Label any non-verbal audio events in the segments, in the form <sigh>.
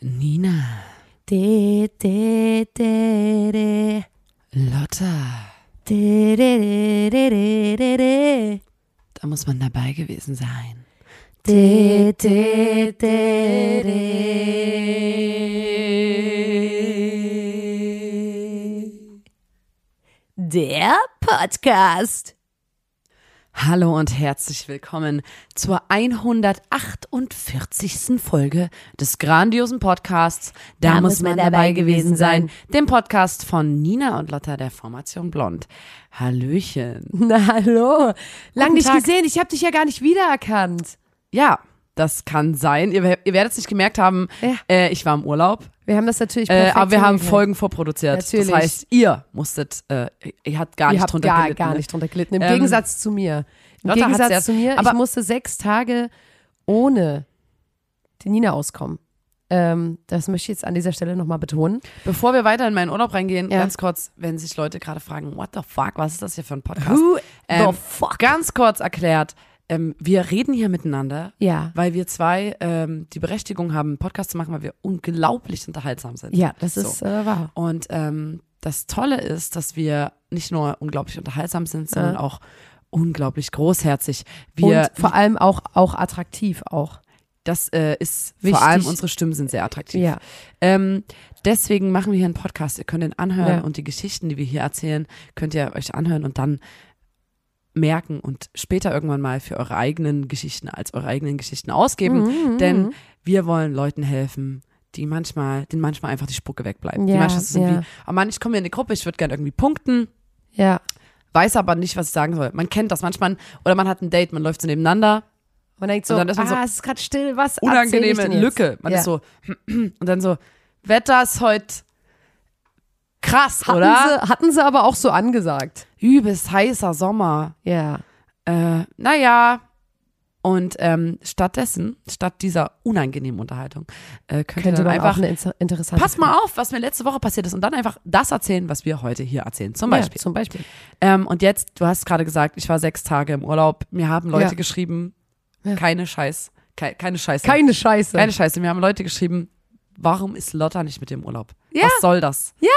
Nina, De, de, de, de. Lotta, De, de, de, de, de, de, de. da muss man dabei gewesen sein. De, de, de, de. Der Podcast. Hallo und herzlich willkommen zur 148. Folge des grandiosen Podcasts. Da, muss man dabei gewesen sein. Dem Podcast von Nina und Lotta der Formation Blond. Hallöchen. <laughs> Na hallo. Lang Guten nicht Tag. gesehen. Ich habe dich ja gar nicht wiedererkannt. Ja, das kann sein. Ihr, ihr werdet es nicht gemerkt haben, Ja. äh, ich war im Urlaub, Wir haben das natürlich äh, aber wir haben. Folgen vorproduziert. Natürlich. Das heißt, ihr musstet, äh, ihr habt gar Ihr nicht habt drunter gar, gelitten. gar nicht drunter gelitten. Im Ähm, Gegensatz zu mir. Im Lotta Gegensatz zu mir, aber- ich musste sechs Tage ohne die Nina auskommen. Ähm, das möchte ich jetzt an dieser Stelle nochmal betonen. Bevor wir weiter in meinen Urlaub reingehen, Ja. ganz kurz, wenn sich Leute gerade fragen, what the fuck, was ist das hier für ein Podcast? Who Ähm, the fuck? Ganz kurz erklärt, ähm, wir reden hier miteinander, Ja. weil wir zwei ähm, die Berechtigung haben, einen Podcast zu machen, weil wir unglaublich unterhaltsam sind. Ja, das So. ist äh, wahr. Und ähm, das Tolle ist, dass wir nicht nur unglaublich unterhaltsam sind, sondern Ja. auch unglaublich großherzig. Wir, Und vor allem auch, auch attraktiv auch. das äh, ist Wichtig. vor allem unsere Stimmen sind sehr attraktiv. Ja. Ähm, deswegen machen wir hier einen Podcast. Ihr könnt ihn anhören Ja. und die Geschichten, die wir hier erzählen, könnt ihr euch anhören und dann merken und später irgendwann mal für eure eigenen Geschichten als eure eigenen Geschichten ausgeben. Mhm, Denn wir wollen Leuten helfen, die manchmal, denen manchmal einfach die Spucke wegbleibt. die Ja, manchmal so sind ja. wie, oh Mann, ich komme hier in die Gruppe, ich würde gerne irgendwie punkten, Ja. weiß aber nicht, was ich sagen soll. Man kennt das manchmal, oder man hat ein Date, man läuft so nebeneinander, Man denkt so, Und dann ist man ah, so es ist gerade still, was unangenehme? Lücke. Man ja. ist so, <clears throat> und dann so, Wetter ist heute krass, hatten oder? Sie, hatten sie aber auch so angesagt. übelst heißer Sommer. Ja. Äh, naja. Und ähm, stattdessen, statt dieser unangenehmen Unterhaltung, äh, könnt Könnte dann man einfach. eine inter- interessante Pass mal auf, was mir letzte Woche passiert ist und dann einfach das erzählen, was wir heute hier erzählen. Zum Beispiel. Ja, zum Beispiel. Ähm, und jetzt, du hast gerade gesagt, ich war sechs Tage im Urlaub. Mir haben Leute Ja. geschrieben, Ja. keine Scheiß, kei keine Scheiße. Keine Scheiße. Keine Scheiße. Mir haben Leute geschrieben, warum ist Lotta nicht mit dem Urlaub? Ja. Was soll das? Ja.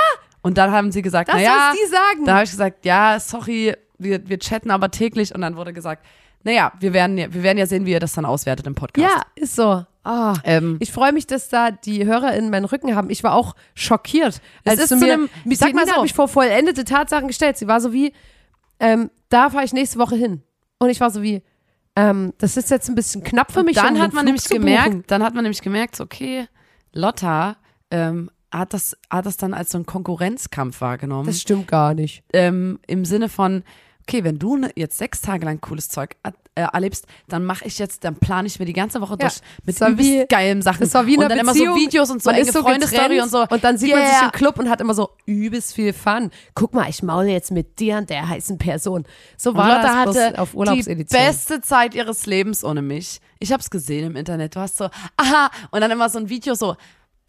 Und dann haben sie gesagt, das, naja, was die sagen. da habe ich gesagt, ja, sorry, wir, wir chatten aber täglich. Und dann wurde gesagt, naja, wir werden ja, wir werden ja sehen, wie ihr das dann auswertet im Podcast. ja, ist so. Ah. Ähm, Ich freue mich, dass da die Hörer in meinen Rücken haben. Ich war auch schockiert. Es Als ist du zu mir, einem- die sag mal so. hat mich vor vollendete Tatsachen gestellt. Sie war so wie, ähm, da fahre ich nächste Woche hin. Und ich war so wie, ähm, das ist jetzt ein bisschen knapp für mich. dann um hat man Flug nämlich gemerkt, dann hat man nämlich gemerkt, okay, Lotta ähm, hat das, hat das dann als so einen Konkurrenzkampf wahrgenommen. Das stimmt gar nicht. ähm, im Sinne von, okay, wenn du ne, jetzt sechs Tage lang cooles Zeug äh, erlebst, dann mache ich jetzt, dann plane ich mir die ganze Woche Ja, durch mit das war übelst wie- geilen Sachen. Das war wie in und dann Beziehung. immer so Videos und so man enge so Freunde-Story und so. Und dann sieht man sich Yeah. im Club und hat immer so übelst viel Fun. Guck mal, ich maule jetzt mit dir und der heißen Person. So Und war Lotta das bloß hatte auf die Urlaubsedition. beste Zeit ihres Lebens ohne mich. Ich habe es gesehen im Internet. Du hast so, aha, und dann immer so ein Video so,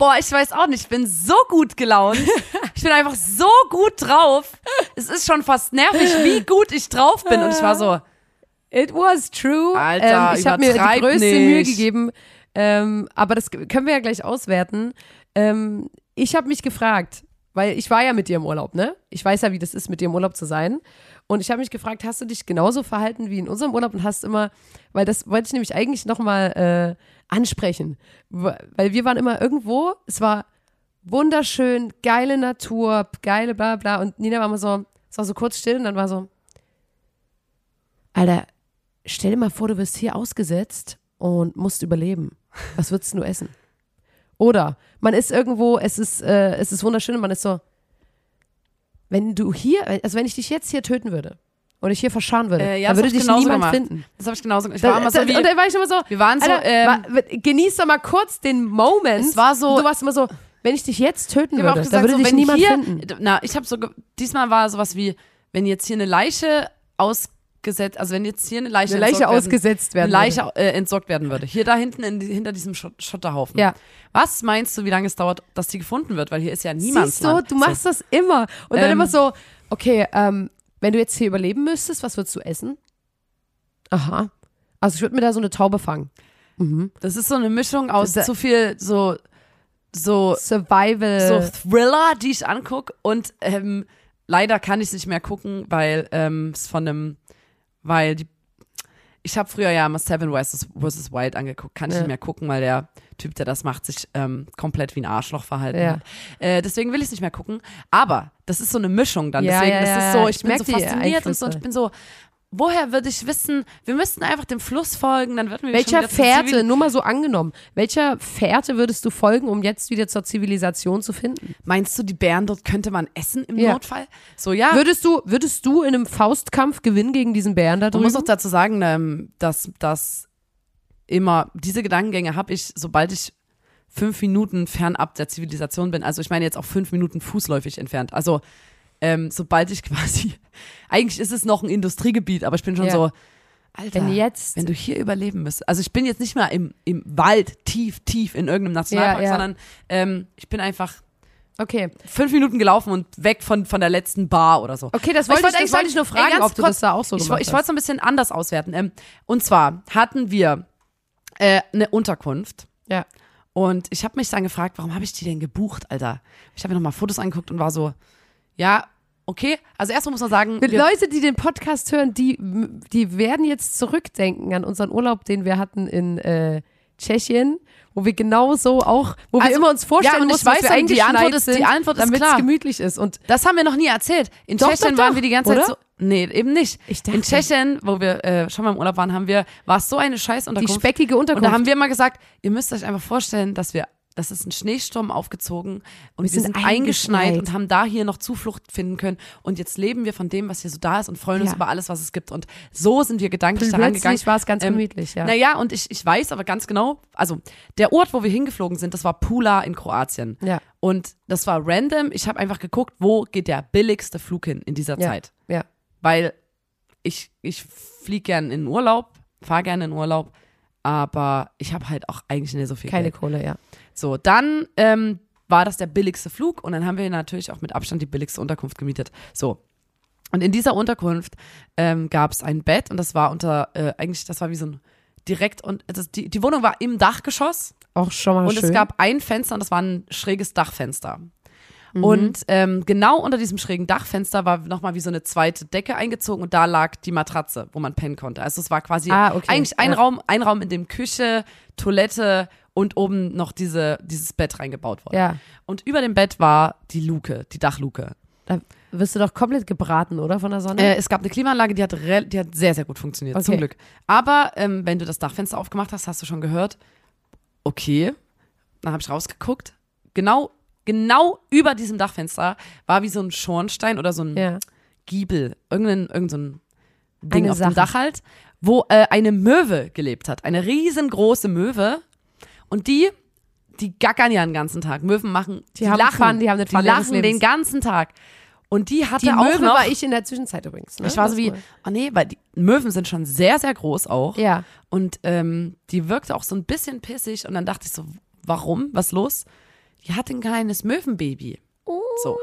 boah, ich weiß auch nicht, ich bin so gut gelaunt. <laughs> ich bin einfach so gut drauf. Es ist schon fast nervig, wie <laughs> gut ich drauf bin. Und ich war so, It was true. Alter, ähm, ich habe mir die größte nicht. Mühe gegeben. Ähm, aber das können wir ja gleich auswerten. Ähm, ich habe mich gefragt, weil ich war ja mit dir im Urlaub, ne? Ich weiß ja, wie das ist, mit dir im Urlaub zu sein. Und ich habe mich gefragt, hast du dich genauso verhalten wie in unserem Urlaub und hast immer, weil das wollte ich nämlich eigentlich nochmal äh, ansprechen. Weil wir waren immer irgendwo, es war wunderschön, geile Natur, geile bla bla. Und Nina war immer so, es war so kurz still und dann war so, Alter, stell dir mal vor, du wirst hier ausgesetzt und musst überleben. Was würdest du essen? Oder man ist irgendwo, es ist, äh, es ist wunderschön und man ist so, wenn du hier, also wenn ich dich jetzt hier töten würde und ich hier verscharren würde, Äh, ja, dann würde dich niemand gemacht. finden. das habe ich genauso gemacht. Ich Da, war immer da, so wie, und dann war ich immer so, wir waren so, Alter, ähm, wa- genieß doch mal kurz den Moment. Es war so- du warst immer so, wenn ich dich jetzt töten würde, gesagt, dann würde so, dich wenn niemand hier, finden. Na, ich habe so, diesmal war sowas wie, wenn jetzt hier eine Leiche ausgesetzt, also wenn jetzt hier eine Leiche, Eine Leiche entsorgt werden, ausgesetzt werden. eine Leiche äh, entsorgt werden würde, hier da hinten in, hinter diesem Schott, Schotterhaufen. Ja. Was meinst du, wie lange es dauert, dass die gefunden wird? Weil hier ist ja niemand. Siehst du, du machst das immer. Und dann Ähm. immer so, okay, ähm, wenn du jetzt hier überleben müsstest, was würdest du essen? Aha. Also ich würde mir da so eine Taube fangen. Das ist so eine Mischung aus zu viel so, so, Survival. so Thriller, die ich anguck und ähm, leider kann ich es nicht mehr gucken, weil ähm, es von einem, weil die, ich habe früher ja immer Seven vs. Wild angeguckt, kann ich Ja. nicht mehr gucken, weil der Typ, der das macht, sich ähm, komplett wie ein Arschloch verhalten Ja. hat. Äh, deswegen will ich es nicht mehr gucken, aber das ist so eine Mischung dann, Ja, deswegen, das ist so, ich, Ich bin so fasziniert und so und ich bin so, woher würde ich wissen, wir müssten einfach dem Fluss folgen, dann würden wir Welcher Fährte, nur mal so angenommen, welcher Fährte würdest du folgen, um jetzt wieder zur Zivilisation zu finden? Meinst du, die Bären dort könnte man essen im Ja. Notfall? So, ja. Würdest du, würdest du in einem Faustkampf gewinnen gegen diesen Bären da Man drüben? muss auch dazu sagen, ähm, dass, dass immer diese Gedankengänge habe ich, sobald ich fünf Minuten fernab der Zivilisation bin. Also ich meine jetzt auch fünf Minuten fußläufig entfernt. Also ähm, sobald ich <laughs> quasi, eigentlich ist es noch ein Industriegebiet, aber ich bin schon Ja. so, Alter, Wenn jetzt- wenn du hier überleben müsst. Also ich bin jetzt nicht mal im, im Wald tief, tief in irgendeinem Nationalpark, Ja, ja. sondern ähm, ich bin einfach okay. fünf Minuten gelaufen und weg von, von der letzten Bar oder so. Okay, das wollte ich, das eigentlich wollte ich nur fragen, ey, ob du kurz, das da auch so ich, gemacht Ich wollte es ein bisschen anders auswerten. Ähm, und zwar hatten wir äh, eine Unterkunft Ja. und ich habe mich dann gefragt, warum habe ich die denn gebucht, Alter? Ich habe mir nochmal Fotos angeguckt und war so, ja, okay. Also erstmal muss man sagen, Mit wir, Leute, die den Podcast hören, die, die werden jetzt zurückdenken an unseren Urlaub, den wir hatten in äh, Tschechien, wo wir genauso auch, wo wir Also, immer uns vorstellen ja, und ich mussten, dass weiß wir ja, die Antwort ist- die Antwort ist damit es gemütlich ist. Und das haben wir noch nie erzählt. In Doch, Tschechien doch, waren doch, wir die ganze oder? Zeit so, nee, eben nicht. Ich in Tschechien, wo wir äh, schon mal im Urlaub waren, haben wir, war es so eine scheiß die Unterkunft. speckige Und Unterkunft. da haben wir immer gesagt, ihr müsst euch einfach vorstellen, dass wir, das ist ein Schneesturm aufgezogen und wir, sind sind, eingeschneit. eingeschneit und haben da hier noch Zuflucht finden können. Und jetzt leben wir von dem, was hier so da ist und freuen uns Ja. über alles, was es gibt. Und so sind wir gedanklich daran gegangen. War es ganz Ähm, gemütlich, ja. Naja, und ich, ich weiß aber ganz genau, also der Ort, wo wir hingeflogen sind, das war Pula in Kroatien. Ja. Und das war random. Ich habe einfach geguckt, wo geht der billigste Flug hin in dieser Ja. Zeit. ja. Weil ich, ich fliege gern in Urlaub, fahre gerne in Urlaub, aber ich habe halt auch eigentlich nicht so viel Keine Geld. Kohle, ja. So, dann ähm, war das der billigste Flug und dann haben wir natürlich auch mit Abstand die billigste Unterkunft gemietet. So. Und in dieser Unterkunft ähm, gab es ein Bett und das war unter, äh, eigentlich, das war wie so ein direkt und das, die, die Wohnung war im Dachgeschoss Auch schon mal und schön. es gab ein Fenster und das war ein schräges Dachfenster. Mhm. Und ähm, genau unter diesem schrägen Dachfenster war nochmal wie so eine zweite Decke eingezogen und da lag die Matratze, wo man pennen konnte. Also es war quasi Ah, okay. eigentlich ein Ja. Raum, ein Raum, in dem Küche, Toilette und oben noch diese, dieses Bett reingebaut wurde. Ja. Und über dem Bett war die Luke, die Dachluke. Da wirst du doch komplett gebraten, oder? Von der Sonne? Äh, es gab eine Klimaanlage, die hat, die hat sehr, sehr gut funktioniert, Okay. zum Glück. Aber ähm, wenn du das Dachfenster aufgemacht hast, hast du schon gehört, okay, dann habe ich rausgeguckt. Genau, genau über diesem Dachfenster war wie so ein Schornstein oder so ein ja. Giebel, irgendein, irgendein so ein Ding Eine auf Sache. dem Dach halt, wo äh, eine Möwe gelebt hat. Eine riesengroße Möwe. Und die, die gackern ja den ganzen Tag. Möwen machen, die, haben lachen. Fun, die haben die lachen den ganzen Tag. Und die hatte Die auch Möwe noch, war ich in der Zwischenzeit übrigens. Ne? ich war so wie, oh nee, weil die Möwen sind schon sehr, sehr groß auch. Ja. Und ähm, die wirkte auch so ein bisschen pissig. Und dann dachte ich so, warum? Was los? Die hatte ein kleines Möwenbaby. So.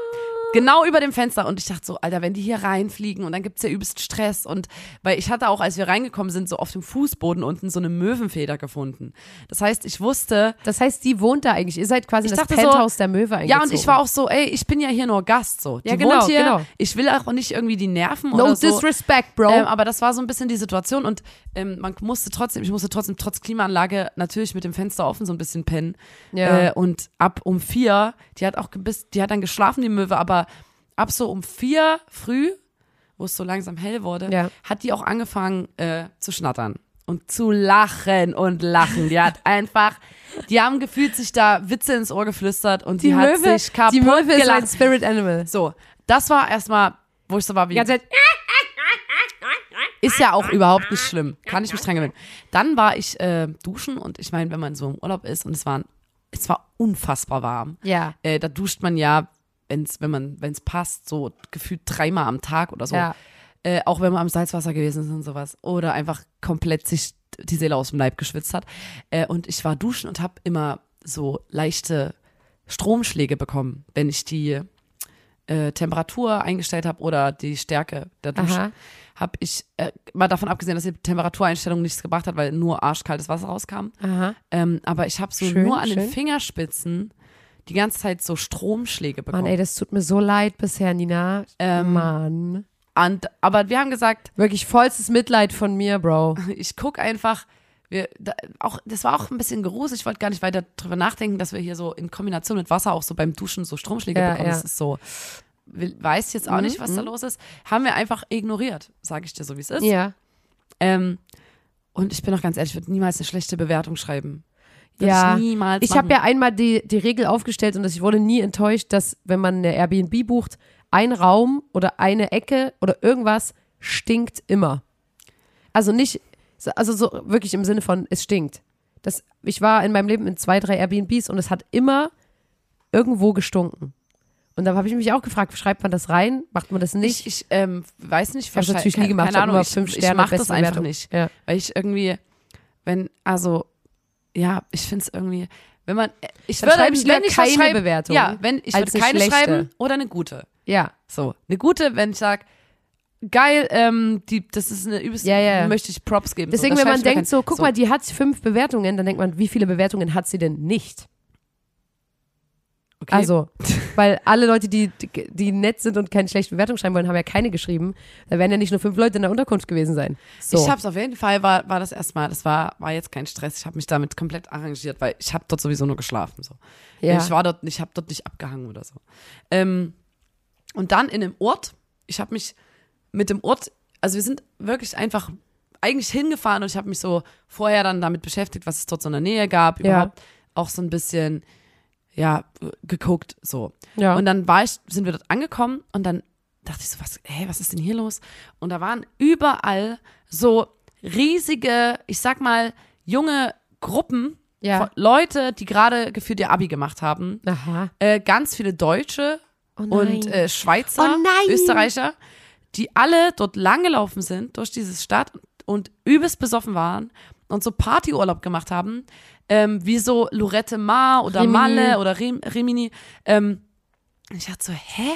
Genau über dem Fenster. Und ich dachte so, Alter, wenn die hier reinfliegen und dann gibt's ja übelst Stress. Und weil ich hatte auch, als wir reingekommen sind, so auf dem Fußboden unten so eine Möwenfeder gefunden. Das heißt, ich wusste, Das heißt, die wohnt da eigentlich. Ihr seid quasi das dachte so- Penthouse der Möwe eingezogen. ja, und ich war auch so, ey, ich bin ja hier nur Gast, so. Die Ja, genau, wohnt hier, genau. ich will auch nicht irgendwie die nerven No oder so. disrespect, Bro. Ähm, aber das war so ein bisschen die Situation und ähm, man musste trotzdem, ich musste trotzdem trotz Klimaanlage natürlich mit dem Fenster offen so ein bisschen pennen. Ja. Äh, und ab um vier, die hat auch bis, die hat dann geschlafen, die Möwe, aber ab so um vier früh, wo es so langsam hell wurde, Ja. hat die auch angefangen äh, zu schnattern. Und zu lachen und lachen. Die hat <laughs> einfach, die haben gefühlt sich da Witze ins Ohr geflüstert und die, die hat Möwe, sich kaputt die Möwe ist gelacht. ein Spirit Animal. So, das war erstmal, wo ich so war wie, Die ganze Zeit, ist ja auch überhaupt nicht schlimm. Kann ich mich dran gewöhnen. Dann war ich äh, duschen und ich meine, wenn man so im Urlaub ist und es war, es war unfassbar warm. ja. Äh, da duscht man ja, wenn's, wenn man, wenn es passt, so gefühlt dreimal am Tag oder so. Ja. Äh, auch wenn man am Salzwasser gewesen ist und sowas. Oder einfach komplett sich die Seele aus dem Leib geschwitzt hat. Äh, und ich war duschen und habe immer so leichte Stromschläge bekommen, wenn ich die äh, Temperatur eingestellt habe oder die Stärke der Dusche, habe ich äh, mal davon abgesehen, dass die Temperatureinstellung nichts gebracht hat, weil nur arschkaltes Wasser rauskam. Ähm, aber ich habe so Schön, nur an den schön. Fingerspitzen die ganze Zeit so Stromschläge bekommen. Mann, ey, das tut mir so leid bisher, Nina. Ähm, Mann. Und, aber wir haben gesagt, Wirklich vollstes Mitleid von mir, Bro. <laughs> ich guck einfach, wir, da, auch, das war auch ein bisschen gruselig, ich wollte gar nicht weiter drüber nachdenken, dass wir hier so in Kombination mit Wasser auch so beim Duschen so Stromschläge Ja, bekommen. ja. Das ist so, weiß jetzt auch Mhm, nicht, was da los ist. Haben wir einfach ignoriert, sage ich dir so, wie es ist. Ja. Ähm, und ich bin auch ganz ehrlich, ich würde niemals eine schlechte Bewertung schreiben. Würde Ja. ich niemals Ich habe ja einmal die, die Regel aufgestellt und ich wurde nie enttäuscht, dass wenn man eine Airbnb bucht, ein Raum oder eine Ecke oder irgendwas stinkt immer. Also nicht, also so wirklich im Sinne von, es stinkt. Das, ich war in meinem Leben in zwei, drei Airbnbs und es hat immer irgendwo gestunken. Und da habe ich mich auch gefragt, schreibt man das rein? Macht man das nicht? Ich, ich ähm, weiß nicht, Ich habe natürlich nie gemacht. Keine Ahnung, ich, fünf ich Sterne. mach das einfach nicht. Ja. Weil ich irgendwie, wenn, also, ja, ich finde es irgendwie, wenn man, ich Dann würde, schreibe ich lieber wenn ich keine was schreibe, Bewertung Ja, wenn ich würde eine keine schlechte. schreiben oder eine gute. ja. So, eine gute, wenn ich sage, geil, ähm, die, das ist eine übelst, Ja, ja. möchte ich Props geben. Deswegen, so, wenn man ich denkt, so, guck mal, die hat fünf Bewertungen, dann denkt man, wie viele Bewertungen hat sie denn nicht? Okay. Also, weil alle Leute, die, die, nett sind und keine schlechte Bewertung schreiben wollen, haben ja keine geschrieben. Da werden ja nicht nur fünf Leute in der Unterkunft gewesen sein. So. Ich habe es auf jeden Fall, war, war das erstmal, das war, war jetzt kein Stress. Ich habe mich damit komplett arrangiert, weil ich habe dort sowieso nur geschlafen. So. Ja. Ich war dort, ich habe dort nicht abgehangen oder so. Ähm, und dann in einem Ort, ich habe mich mit dem Ort, also wir sind wirklich einfach eigentlich hingefahren und ich habe mich so vorher dann damit beschäftigt, was es dort so in der Nähe gab, Ja. überhaupt auch so ein bisschen, ja, geguckt, so. Ja. Und dann war ich, sind wir dort angekommen und dann dachte ich so, was, hey, was ist denn hier los? Und da waren überall so riesige, ich sag mal, junge Gruppen Ja. von Leute, die gerade gefühlt ihr Abi gemacht haben. Aha. Äh, ganz viele Deutsche Oh und äh, Schweizer, Oh. Österreicher, die alle dort langgelaufen sind durch diese Stadt und übelst besoffen waren und so Partyurlaub gemacht haben, ähm, wie so Lorette Mar oder Rimini. Malle oder Rim, Rimini. Ähm, und ich dachte so, hä?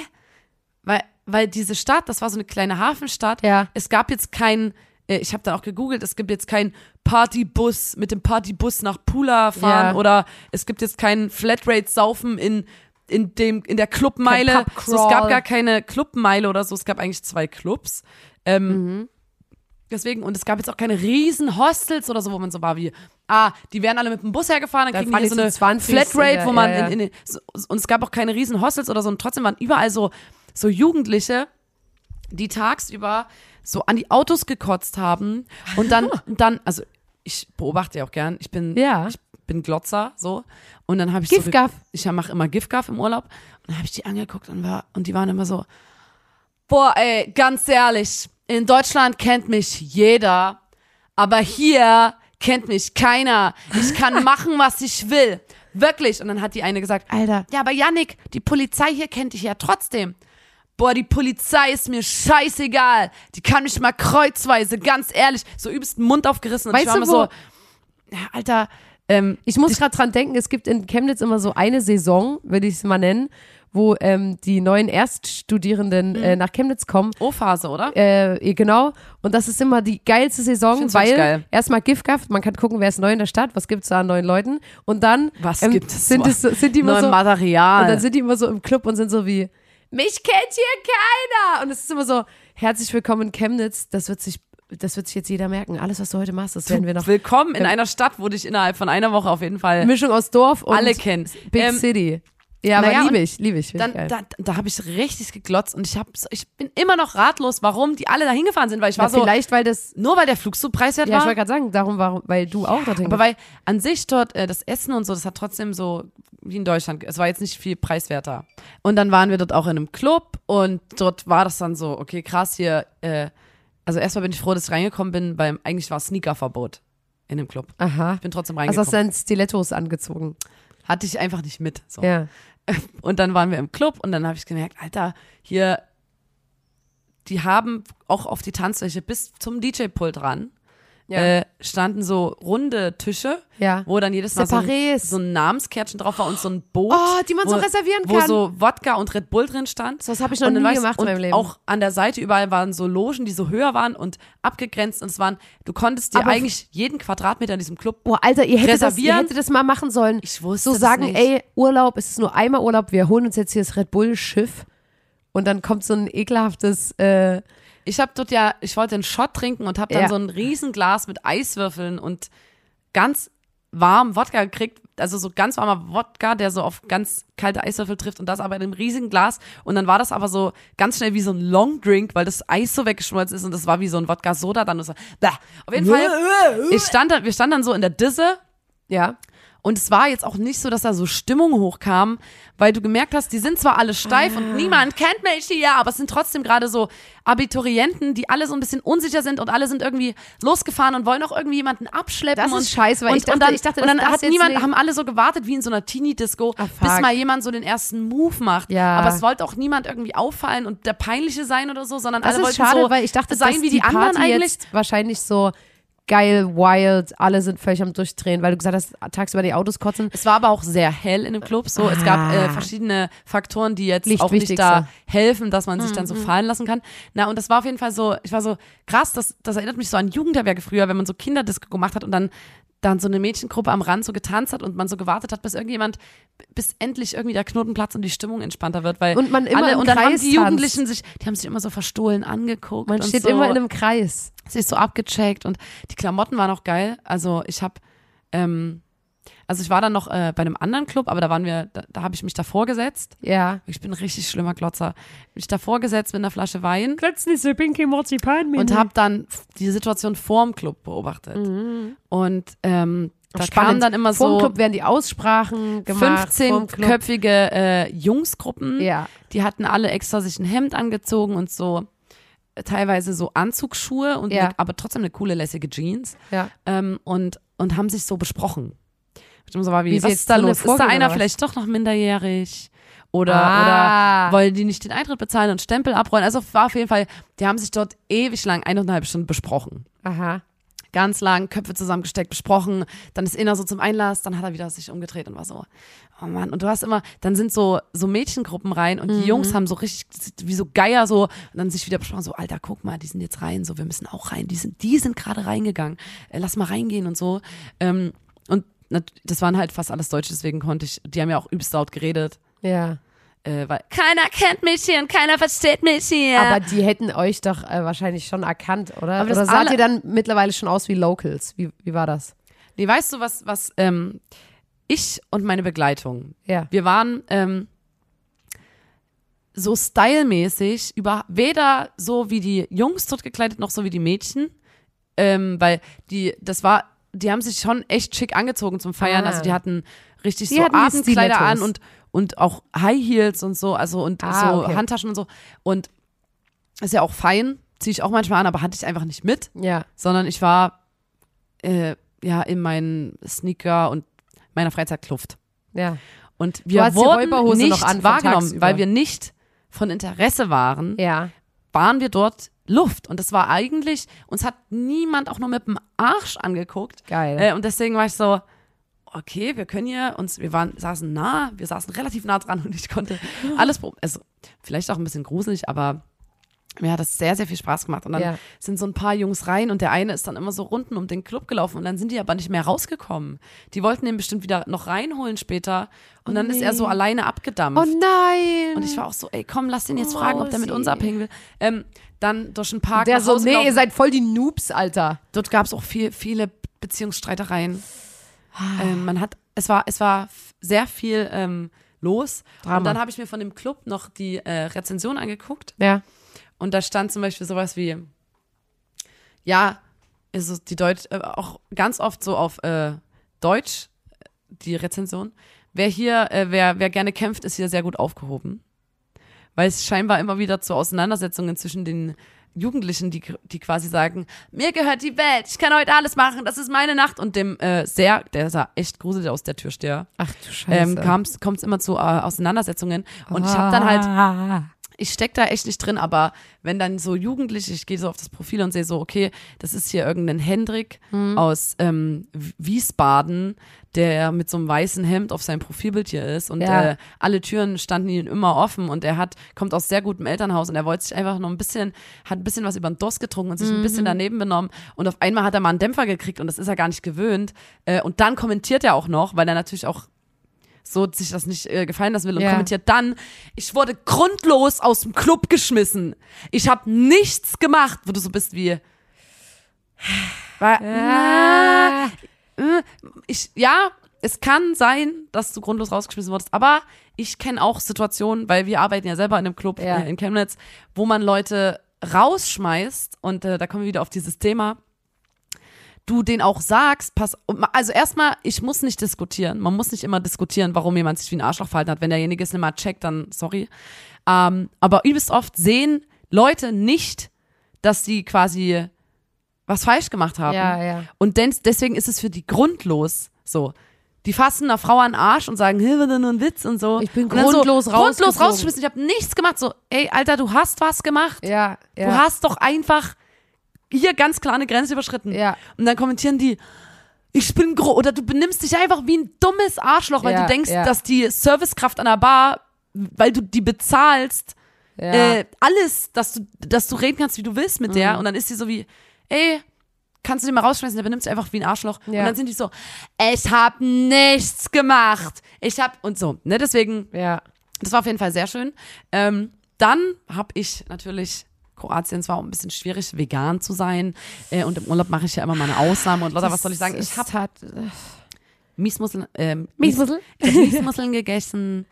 Weil, weil diese Stadt, das war so eine kleine Hafenstadt. Ja. Es gab jetzt kein, äh, ich habe dann auch gegoogelt, es gibt jetzt kein Partybus mit dem Partybus nach Pula fahren Ja. oder es gibt jetzt kein Flatrate-Saufen in in dem in der Clubmeile. So, es gab gar keine Clubmeile oder so. Es gab eigentlich zwei Clubs. Ähm, Mhm. Deswegen, und es gab jetzt auch keine riesen Hostels oder so, wo man so war wie, ah, die werden alle mit dem Bus hergefahren, dann Da kriegen die so eine zu 20 Flatrate, der- wo man ja, ja. in, in, so, und es gab auch keine riesen Hostels oder so und trotzdem waren überall so, so Jugendliche, die tagsüber so an die Autos gekotzt haben und dann, dann, also ich beobachte ja auch gern, ich bin, Ja. ich bin Glotzer, so, und dann habe ich so, ge- Giftgaff. ich mache immer Giftgaff im Urlaub und dann habe ich die angeguckt und war, und die waren immer so, boah, ey, ganz ehrlich, in Deutschland kennt mich jeder, aber hier kennt mich keiner. Ich kann <laughs> machen, was ich will. Wirklich. Und dann hat die eine gesagt, Alter. ja, aber Yannick, die Polizei hier kennt dich ja trotzdem. Boah, die Polizei ist mir scheißegal. Die kann mich mal kreuzweise, ganz ehrlich, so übelst den Mund aufgerissen. Und ich Weißt war du, immer so, ja, Alter, ähm, Ich muss gerade dran denken, es gibt in Chemnitz immer so eine Saison, würde ich es mal nennen, wo ähm, die neuen Erststudierenden Mhm. äh, nach Chemnitz kommen. O-Phase, oder? Äh, genau. Und das ist immer die geilste Saison, weil geil. erstmal Giftgaff, man kann gucken, wer ist neu in der Stadt, was gibt's da an neuen Leuten. Und dann Was ähm, gibt es sind, es, sind die immer so, Material. und dann sind die immer so im Club und sind so wie, mich kennt hier keiner. Und es ist immer so, herzlich willkommen in Chemnitz, das wird sich, das wird sich jetzt jeder merken. Alles, was du heute machst, das werden wir noch. Willkommen in einer Stadt, wo dich innerhalb von einer Woche auf jeden Fall Mischung aus Dorf und alle kennen. Big Ähm, City. Ja, aber naja, liebe und ich, liebe ich. ich Dann, geil. da, da habe ich richtig geglotzt und ich, hab, ich bin immer noch ratlos, warum die alle da hingefahren sind, weil ich ja, war so, vielleicht, weil das, nur weil der Flug so preiswert ja, ich war. wollte gerade sagen, darum, warum, weil du auch dorthin Aber weil an sich dort äh, das Essen und so, das hat trotzdem so wie in Deutschland, es war jetzt nicht viel preiswerter. Und dann waren wir dort auch in einem Club und dort war das dann so, okay, krass hier, äh, also erstmal bin ich froh, dass ich reingekommen bin, weil eigentlich war Sneakerverbot in dem Club. Aha. Ich bin trotzdem Also reingekommen. hast du dann Stilettos angezogen. Hatte ich einfach nicht mit. So. Ja. <laughs> Und dann waren wir im Club und dann habe ich gemerkt, Alter, hier, die haben auch auf die Tanzfläche bis zum DJ-Pult ran, Ja. äh, standen so runde Tische, Ja. wo dann jedes Mal so ein, so ein Namenskärtchen drauf war und so ein Boot. Oh, die man so wo, reservieren Wo kann. so Wodka und Red Bull drin stand. So was habe ich noch nie weißt- gemacht in meinem Leben. Auch an der Seite überall waren so Logen, die so höher waren und abgegrenzt und es waren, du konntest dir Aber- eigentlich jeden Quadratmeter in diesem Club Boah, Alter, ihr hättet, das, ihr Reservieren? hättet das mal machen sollen. Ich wusste so das sagen, nicht. ey, Urlaub, es ist nur einmal Urlaub, wir holen uns jetzt hier das Red Bull Schiff und dann kommt so ein ekelhaftes, äh, Ich habe dort ja, ich wollte einen Shot trinken und habe dann Ja. so ein Riesenglas mit Eiswürfeln und ganz warm Wodka gekriegt, also so ganz warmer Wodka, der so auf ganz kalte Eiswürfel trifft und das aber in einem riesigen Glas und dann war das aber so ganz schnell wie so ein Long Drink, weil das Eis so weggeschmolzen ist und das war wie so ein Wodka Soda dann und so, auf jeden Fall, ich stand dann, wir standen dann so in der Disse ja. Und es war jetzt auch nicht so, dass da so Stimmung hochkam, weil du gemerkt hast, die sind zwar alle steif Ah. und niemand kennt mich hier, aber es sind trotzdem gerade so Abiturienten, die alle so ein bisschen unsicher sind und alle sind irgendwie losgefahren und wollen auch irgendwie jemanden abschleppen. Das ist und, scheiße, weil und, ich dachte- und dann, ich dachte, und dann hat niemand, haben alle so gewartet wie in so einer Teenie-Disco, Ah, bis mal jemand so den ersten Move macht. Ja. Aber es wollte auch niemand irgendwie auffallen und der Peinliche sein oder so, sondern Das alle ist wollten schade, so weil ich dachte, sein wie die, anderen Party eigentlich. jetzt wahrscheinlich so geil, wild, alle sind völlig am Durchdrehen, weil du gesagt hast, tagsüber die Autos kotzen. Es war aber auch sehr hell in dem Club. So, es gab Ah. äh, verschiedene Faktoren, die jetzt auch nicht wichtigste. da helfen, dass man sich dann Mhm. so fallen lassen kann. Na, und das war auf jeden Fall so, ich war so, krass, das, das erinnert mich so an Jugendherberge früher, wenn man so Kinderdisco gemacht hat und dann dann so eine Mädchengruppe am Rand so getanzt hat und man so gewartet hat, bis irgendjemand, bis endlich irgendwie der Knoten platzt und die Stimmung entspannter wird, weil Und man immer alle, im und dann haben Kreis die tanzt. Jugendlichen sich, die haben sich immer so verstohlen angeguckt. Man und steht so, immer in einem Kreis. sich so abgecheckt und die Klamotten waren auch geil. Also ich habe, ähm, also ich war dann noch äh, bei einem anderen Club, aber da waren wir, da, da habe ich mich davor gesetzt. Ja. Ich bin ein richtig schlimmer Glotzer. Mich davor gesetzt mit einer Flasche Wein Plötzlich so Pinky Marzipan und habe dann die Situation vorm Club beobachtet. Und ähm, da kamen dann immer Vorm so Club werden die Aussprachen gemacht. vorm Club. 15-köpfige äh, Jungsgruppen. Ja. Die hatten alle extra sich ein Hemd angezogen und so äh, teilweise so Anzugsschuhe und Ja. eine, aber trotzdem eine coole lässige Jeans Ja. ähm, und, und haben sich so besprochen. Ich immer so war wie, Wie was ist da los? Ist da einer vielleicht doch noch minderjährig? Oder, Ah. oder wollen die nicht den Eintritt bezahlen und Stempel abrollen? Also war auf jeden Fall, die haben sich dort ewig lang, eineinhalb Stunden besprochen. Aha. Ganz lang, Köpfe zusammengesteckt, besprochen. Dann ist Inner so zum Einlass, dann hat er wieder sich umgedreht und war so, oh Mann. Und du hast immer, dann sind so, so Mädchengruppen rein und Mhm. die Jungs haben so richtig, wie so Geier so, und dann sich wieder besprochen, so, Alter, guck mal, die sind jetzt rein, so, wir müssen auch rein. Die sind, die sind gerade reingegangen. Äh, lass mal reingehen und so. Ähm, und das waren halt fast alles Deutsche, deswegen konnte ich, die haben ja auch übelst laut geredet. Ja. Äh, weil keiner kennt mich hier und keiner versteht mich hier. Aber die hätten euch doch äh, wahrscheinlich schon erkannt, oder? Aber oder saht ihr dann mittlerweile schon aus wie Locals? Wie, wie war das? nee, weißt du, was, was, ähm, ich und meine Begleitung, Ja. Wir waren ähm, so stylmäßig über weder so wie die Jungs dort gekleidet noch so wie die Mädchen, ähm, weil die das war, die haben sich schon echt schick angezogen zum Feiern. Ah. Also die hatten richtig Die so hatten Abendkleider an und und auch High Heels und so, also und Ah, so okay. Handtaschen und so und ist ja auch fein, ziehe ich auch manchmal an, aber hatte ich einfach nicht mit Ja. sondern ich war äh, ja in meinen Sneaker und meiner Freizeitkluft. Ja. Und wir wurden nicht noch an von wahrgenommen, weil wir nicht von Interesse waren, Ja. waren wir dort Luft. Und das war eigentlich, uns hat niemand auch nur mit dem Arsch angeguckt. Geil. Äh, und deswegen war ich so, okay, wir können hier uns, wir waren, saßen nah, wir saßen relativ nah dran <laughs> und ich konnte <laughs> alles, also vielleicht auch ein bisschen gruselig, aber mir hat das sehr, sehr viel Spaß gemacht. Und dann Ja. sind so ein paar Jungs rein und der eine ist dann immer so runden um den Club gelaufen und dann sind die aber nicht mehr rausgekommen. Die wollten den bestimmt wieder noch reinholen später und dann ist er so nee. alleine abgedampft. oh nein. Und ich war auch so, ey, komm, lass den jetzt fragen, ob der mit uns abhängen will. Ähm, dann durch einen Park der so, nee, gelaufen. ihr seid voll die Noobs, Alter. Dort gab es auch viel, viele Beziehungsstreitereien. Ah. Ähm, man hat, es war, es war sehr viel ähm, los. Drama. Und dann habe ich mir von dem Club noch die äh, Rezension angeguckt. Ja. Und da stand zum Beispiel sowas wie, ja, also die Deutsch, äh, auch ganz oft so auf äh, Deutsch, die Rezension. Wer hier, äh, wer, wer gerne kämpft, ist hier sehr gut aufgehoben. Weil es scheinbar immer wieder zu Auseinandersetzungen zwischen den Jugendlichen, die, die quasi sagen, mir gehört die Welt, ich kann heute alles machen, das ist meine Nacht. Und dem äh, sehr, der sah echt gruselig aus, der Türsteher, Ach du Scheiße. ähm, kommt es immer zu äh, Auseinandersetzungen. Und ich habe dann halt halt. Ich stecke da echt nicht drin, aber wenn dann so Jugendliche, ich gehe so auf das Profil und sehe so, okay, das ist hier irgendein Hendrik Mhm. aus ähm, Wiesbaden, der mit so einem weißen Hemd auf seinem Profilbild hier ist und Ja. äh, alle Türen standen ihm immer offen und er hat, kommt aus sehr gutem Elternhaus und er wollte sich einfach noch ein bisschen, hat ein bisschen was über den Dost getrunken und sich ein Mhm. bisschen daneben benommen und auf einmal hat er mal einen Dämpfer gekriegt und das ist er gar nicht gewöhnt äh, und dann kommentiert er auch noch, weil er natürlich auch so sich das nicht äh, gefallen lassen will und Ja. kommentiert dann, ich wurde grundlos aus dem Club geschmissen. Ich habe nichts gemacht, wo du so bist wie War, Ah. äh, ich, ja, es kann sein, dass du grundlos rausgeschmissen wurdest, aber ich kenne auch Situationen, weil wir arbeiten ja selber in einem Club Ja. äh, in Chemnitz, wo man Leute rausschmeißt und äh, da kommen wir wieder auf dieses Thema. Du den auch sagst, pass, also erstmal, ich muss nicht diskutieren. Man muss nicht immer diskutieren, warum jemand sich wie ein Arschloch verhalten hat. Wenn derjenige es nicht mal checkt, dann sorry. Ähm, aber übelst oft sehen Leute nicht, dass sie quasi was falsch gemacht haben. Ja, ja. Und denn, deswegen ist es für die grundlos so. Die fassen einer Frau an den Arsch und sagen, hey, war nur ein Witz und so. Ich bin grundlos so, grundlos rausgeschmissen. Ich habe nichts gemacht. So, ey, Alter, du hast was gemacht. Ja, ja. Du hast doch einfach hier ganz klar eine Grenze überschritten. Ja. Und dann kommentieren die, ich bin groß, oder du benimmst dich einfach wie ein dummes Arschloch, weil Ja, du denkst, ja. dass die Servicekraft an der Bar, weil du die bezahlst, äh, alles, dass du, dass du reden kannst, wie du willst mit Mhm. der. Und dann ist sie so wie, ey, kannst du den mal rausschmeißen, der benimmt sich einfach wie ein Arschloch. Und Ja. dann sind die so, ich hab nichts gemacht. Ich hab, und so, ne, deswegen, ja. das war auf jeden Fall sehr schön. Ähm, dann habe ich natürlich Kroatien, es war auch ein bisschen schwierig, vegan zu sein. Äh, und im Urlaub mache ich ja immer mal eine Ausnahme. Und Lotta, was soll ich sagen? Ich habe habe Miesmusseln, ähm, Miesmusseln gegessen.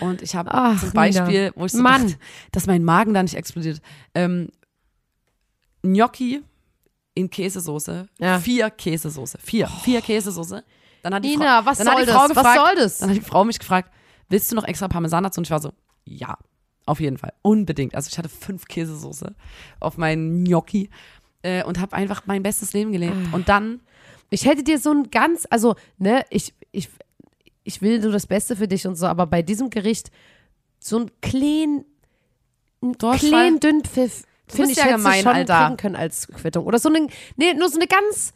Und ich habe zum Beispiel, wo ich so Mann. dachte, dass mein Magen da nicht explodiert. Ähm, Gnocchi in Käsesoße. Ja. Vier Käsesoße. Vier. Vier Käsesoße. Dann hat die Nina, Frau, was dann soll das? Frau Was gefragt, soll das? Dann hat die Frau mich gefragt, willst du noch extra Parmesan dazu? Und ich war so, ja, auf jeden Fall. Unbedingt. Also ich hatte fünf Käsesoße auf meinen Gnocchi äh, und habe einfach mein bestes Leben gelebt. Ah. Und dann, Ich hätte dir so ein ganz, also, ne, ich, ich, ich will nur das Beste für dich und so, aber bei diesem Gericht so ein klein, ein klein Dünnpfiff, Du finde ich, ja hätte gemein, schon Alter. kriegen können als Quittung. Oder so eine, nee, nur so eine ganz,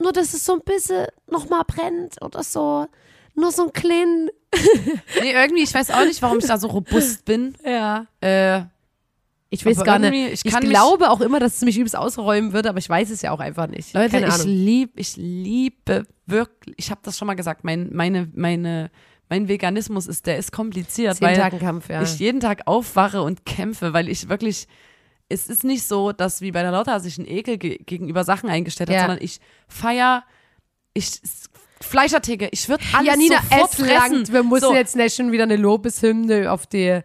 nur dass es so ein bisschen nochmal brennt oder so. Nur so ein kleinen, nee, irgendwie, ich weiß auch nicht, warum ich da so robust bin. ja. Äh, Ich weiß gar nicht. Ich, ich glaube auch immer, dass es mich übelst ausräumen würde, aber ich weiß es ja auch einfach nicht. Leute, Keine ich Ahnung. lieb, ich liebe wirklich, ich habe das schon mal gesagt, mein, meine, meine, mein Veganismus ist, der ist kompliziert, Zehn weil Tage Kampf, ja. ich jeden Tag aufwache und kämpfe, weil ich wirklich, es ist nicht so, dass wie bei der Lotta sich ein Ekel ge gegenüber Sachen eingestellt hat, Ja. sondern ich feier, ich, Fleischertheke, ich würde alles Janina, sofort es fressen. langt. Wir müssen so, jetzt nicht schon wieder eine Lobeshymne auf die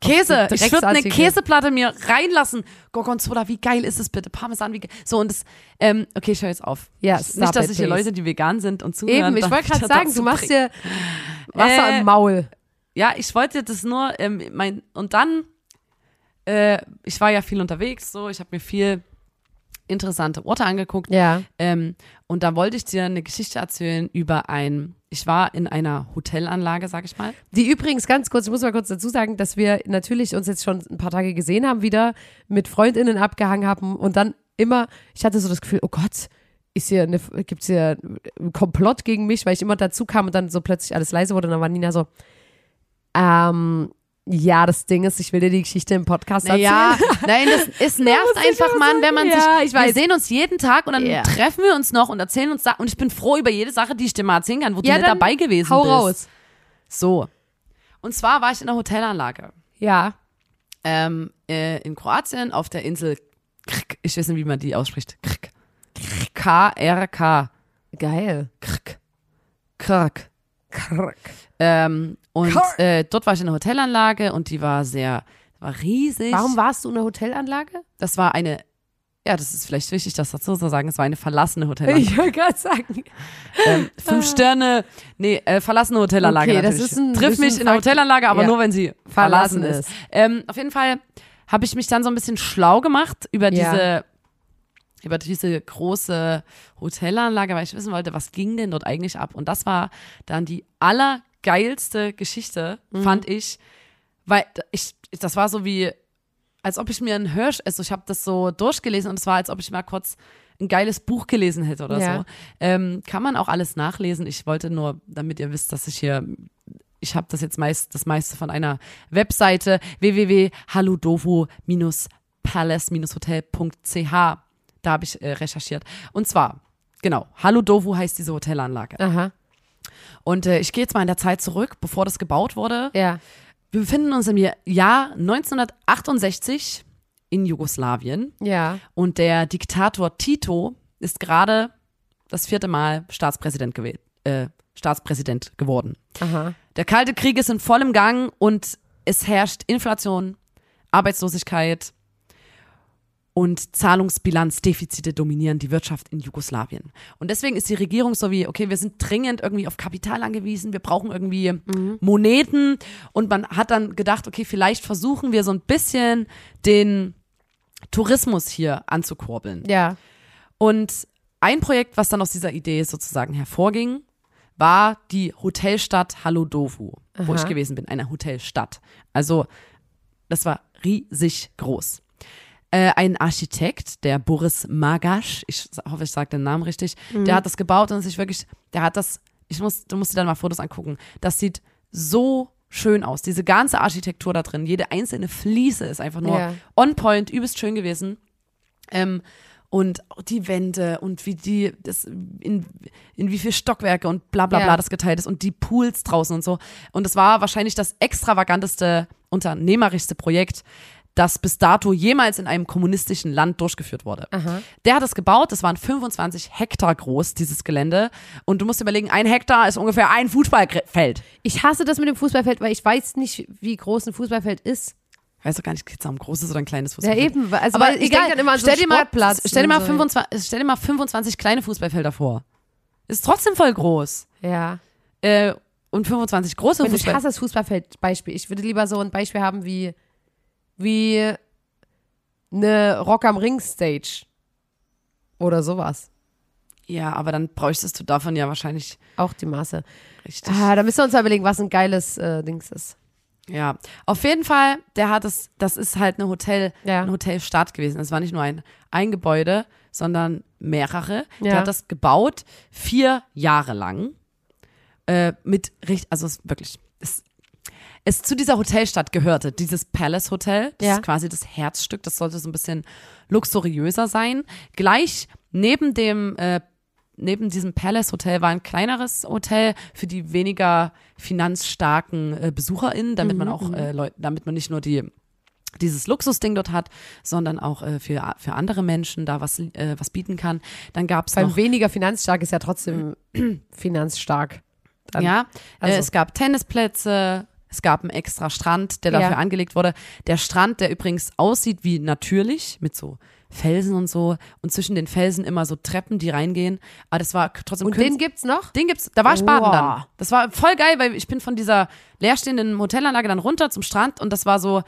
Käse. Ich würde eine. Käseplatte mir reinlassen. Gorgonzola, wie geil ist es bitte? Parmesan, wie geil. So, und das, ähm, okay, ich höre jetzt auf. Ja, stop Nicht, dass ich hier. Leute, die vegan sind und zuhören. Eben, ich wollte gerade sagen, du machst dir Wasser Äh, im Maul. Ja, ich wollte das nur, ähm, mein, und dann, äh, ich war ja viel unterwegs, so, ich habe mir viel interessante Orte angeguckt. Ja. Ähm, und da wollte ich dir eine Geschichte erzählen über ein, ich war in einer Hotelanlage, sag ich mal. Die übrigens ganz kurz, ich muss mal kurz dazu sagen, dass wir natürlich uns jetzt schon ein paar Tage gesehen haben, wieder mit FreundInnen abgehangen haben und dann immer, ich hatte so das Gefühl, oh Gott, ist hier eine, gibt's hier einen Komplott gegen mich, weil ich immer dazu kam und dann so plötzlich alles leise wurde und dann war Nina so, ähm, ja, das Ding ist, ich will dir die Geschichte im Podcast erzählen. Naja, nein, das, <laughs> es nervt einfach, Mann, wenn man Ja, sich, ich wir sehen uns jeden Tag und dann Ja. treffen wir uns noch und erzählen uns Sachen und ich bin froh über jede Sache, die ich dir mal erzählen kann, wo du Ja, nicht dann dabei gewesen Hau bist. raus. So. Und zwar war ich in einer Hotelanlage Ja. ähm, äh, in Kroatien auf der Insel Krk. Ich weiß nicht, wie man die ausspricht. Krk. K-R-K. Geil. Krk. Krk. Ähm, und äh, dort war ich in einer Hotelanlage und die war sehr, war riesig. Warum warst du in der Hotelanlage? Das war eine, ja, das ist vielleicht wichtig, das dazu zu sagen, es war eine verlassene Hotelanlage. Ich wollte gerade sagen. ähm, fünf Sterne, nee, äh, verlassene Hotelanlage Okay, das natürlich. ist ein Trifft mich in der Hotelanlage, aber Ja. nur, wenn sie Verlassen verlassen, ist. ist. Ähm, auf jeden Fall habe ich mich dann so ein bisschen schlau gemacht über Ja. diese über diese große Hotelanlage, weil ich wissen wollte, was ging denn dort eigentlich ab? Und das war dann die allergeilste Geschichte, Mhm. fand ich, weil ich, das war so wie, als ob ich mir ein Hörsch, also ich habe das so durchgelesen und es war, als ob ich mal kurz ein geiles Buch gelesen hätte oder Ja. so. Ähm, kann man auch alles nachlesen. Ich wollte nur, damit ihr wisst, dass ich hier, ich habe das jetzt meist, das meiste von einer Webseite www.hallodovu-palace-hotel.ch. Da habe ich äh, recherchiert. Und zwar, genau, Hallodovu heißt diese Hotelanlage. Aha. Und äh, ich gehe jetzt mal in der Zeit zurück, bevor das gebaut wurde. Ja. Wir befinden uns im Jahr 1968 in Jugoslawien Ja. und der Diktator Tito ist gerade das vierte Mal Staatspräsident, gewählt, äh, Staatspräsident geworden. Aha. Der Kalte Krieg ist in vollem Gang und es herrscht Inflation, Arbeitslosigkeit und Zahlungsbilanzdefizite dominieren die Wirtschaft in Jugoslawien. Und deswegen ist die Regierung so wie, okay, wir sind dringend irgendwie auf Kapital angewiesen, wir brauchen irgendwie Moneten und man hat dann gedacht, okay, vielleicht versuchen wir so ein bisschen den Tourismus hier anzukurbeln. Ja. Und ein Projekt, was dann aus dieser Idee sozusagen hervorging, war die Hotelstadt Halodovu, wo ich gewesen bin, eine Hotelstadt. Also das war riesig groß. Äh, ein Architekt, der Boris Magasch, ich hoffe, ich sage den Namen richtig, der hat das gebaut und sich wirklich, der hat das, ich muss, du musst dir dann mal Fotos angucken. Das sieht so schön aus. Diese ganze Architektur da drin, jede einzelne Fliese ist einfach nur Ja. on point, übelst schön gewesen. Ähm, und die Wände und wie die, das, in, in wie viel Stockwerke und bla bla Ja. bla das geteilt ist und die Pools draußen und so. Und es war wahrscheinlich das extravaganteste, unternehmerischste Projekt, das bis dato jemals in einem kommunistischen Land durchgeführt wurde. Aha. Der hat es gebaut, das waren 25 Hektar groß, dieses Gelände. Und du musst dir überlegen, ein Hektar ist ungefähr ein Fußballfeld. Ich hasse das mit dem Fußballfeld, weil ich weiß nicht, wie groß ein Fußballfeld ist. Weißt du gar nicht, geht's da um großes oder ein kleines Ja, Fußballfeld? eben. Also, Aber weil ich denke dann immer an so stell, dir mal, Sportplatz. stell, dir mal und so. 25, stell dir mal 25 kleine Fußballfelder vor. Ist trotzdem voll groß. Ja. Äh, und 25 große Und ich Fußballfelder. hasse das Fußballfeld-Beispiel. Ich würde lieber so ein Beispiel haben wie, wie eine Rock am Ring Stage. Oder sowas. Ja, aber dann bräuchtest du davon ja wahrscheinlich Auch die Maße. richtig. Ah, da müssen wir uns mal überlegen, was ein geiles äh, Dings ist. Ja, auf jeden Fall, der hat es, das ist halt eine Hotel, Ja. eine Hotelstadt gewesen. Es war nicht nur ein, ein Gebäude, sondern mehrere. Der Ja. hat das gebaut, vier Jahre lang. Äh, mit richtig, also es wirklich, es, zu dieser Hotelstadt gehörte, dieses Palace Hotel. Das Ja. ist quasi das Herzstück, das sollte so ein bisschen luxuriöser sein. Gleich neben dem äh, neben diesem Palace Hotel war ein kleineres Hotel für die weniger finanzstarken äh, BesucherInnen, damit man auch äh, Leute, damit man nicht nur die dieses Luxusding dort hat, sondern auch äh, für, für andere Menschen da was, äh, was bieten kann. Dann gab es Beim noch weniger finanzstark ist ja trotzdem <clears throat> finanzstark. Dann- ja, also- äh, es gab Tennisplätze, es gab einen extra Strand, der Ja. dafür angelegt wurde. Der Strand, der übrigens aussieht wie natürlich, mit so Felsen und so und zwischen den Felsen immer so Treppen, die reingehen. Aber das war trotzdem Und künst- den gibt's noch? den gibt's, da war ich baden Wow. dann. Das war voll geil, weil ich bin von dieser leerstehenden Hotelanlage dann runter zum Strand und das war so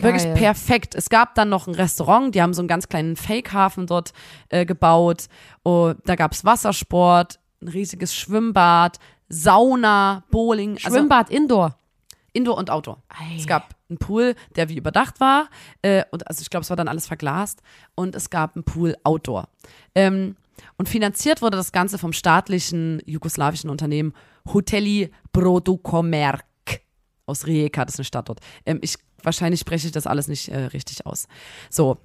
wirklich Geil. perfekt. Es gab dann noch ein Restaurant, die haben so einen ganz kleinen Fake-Hafen dort äh, gebaut. Oh, da gab's Wassersport, ein riesiges Schwimmbad, Sauna, Bowling, also Schwimmbad Indoor. Indoor und Outdoor. Ei. Es gab einen Pool, der wie überdacht war. Äh, und also ich glaube, es war dann alles verglast. Und es gab einen Pool Outdoor. Ähm, und finanziert wurde das Ganze vom staatlichen jugoslawischen Unternehmen Hoteli Produkomerk aus Rijeka, das ist eine Stadt dort. Ähm, ich, wahrscheinlich spreche ich das alles nicht äh, richtig aus. So.